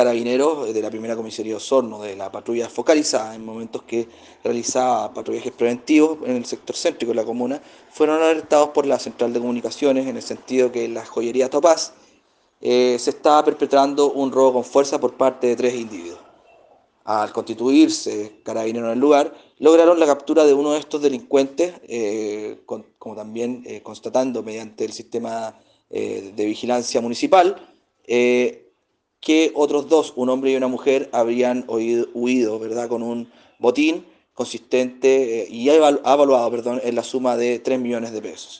carabineros de la primera comisaría Osorno, de la patrulla focalizada, en momentos que realizaba patrullajes preventivos en el sector céntrico de la comuna, fueron alertados por la central de comunicaciones en el sentido que en la joyería Topaz eh, se estaba perpetrando un robo con fuerza por parte de tres individuos. Al constituirse carabineros en el lugar, lograron la captura de uno de estos delincuentes, eh, como también eh, constatando mediante el sistema de vigilancia municipal, que otros dos, un hombre y una mujer, habrían huido, ¿verdad? con un botín consistente eh, y ha evaluado perdón, en la suma de 3 millones de pesos.